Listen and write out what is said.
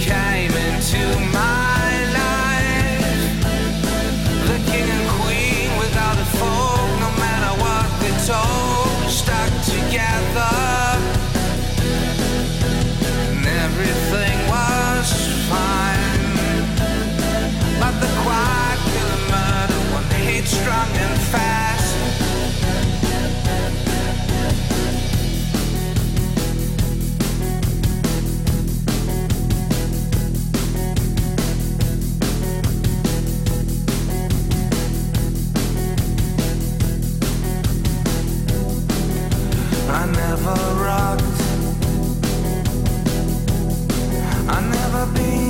came into my i never been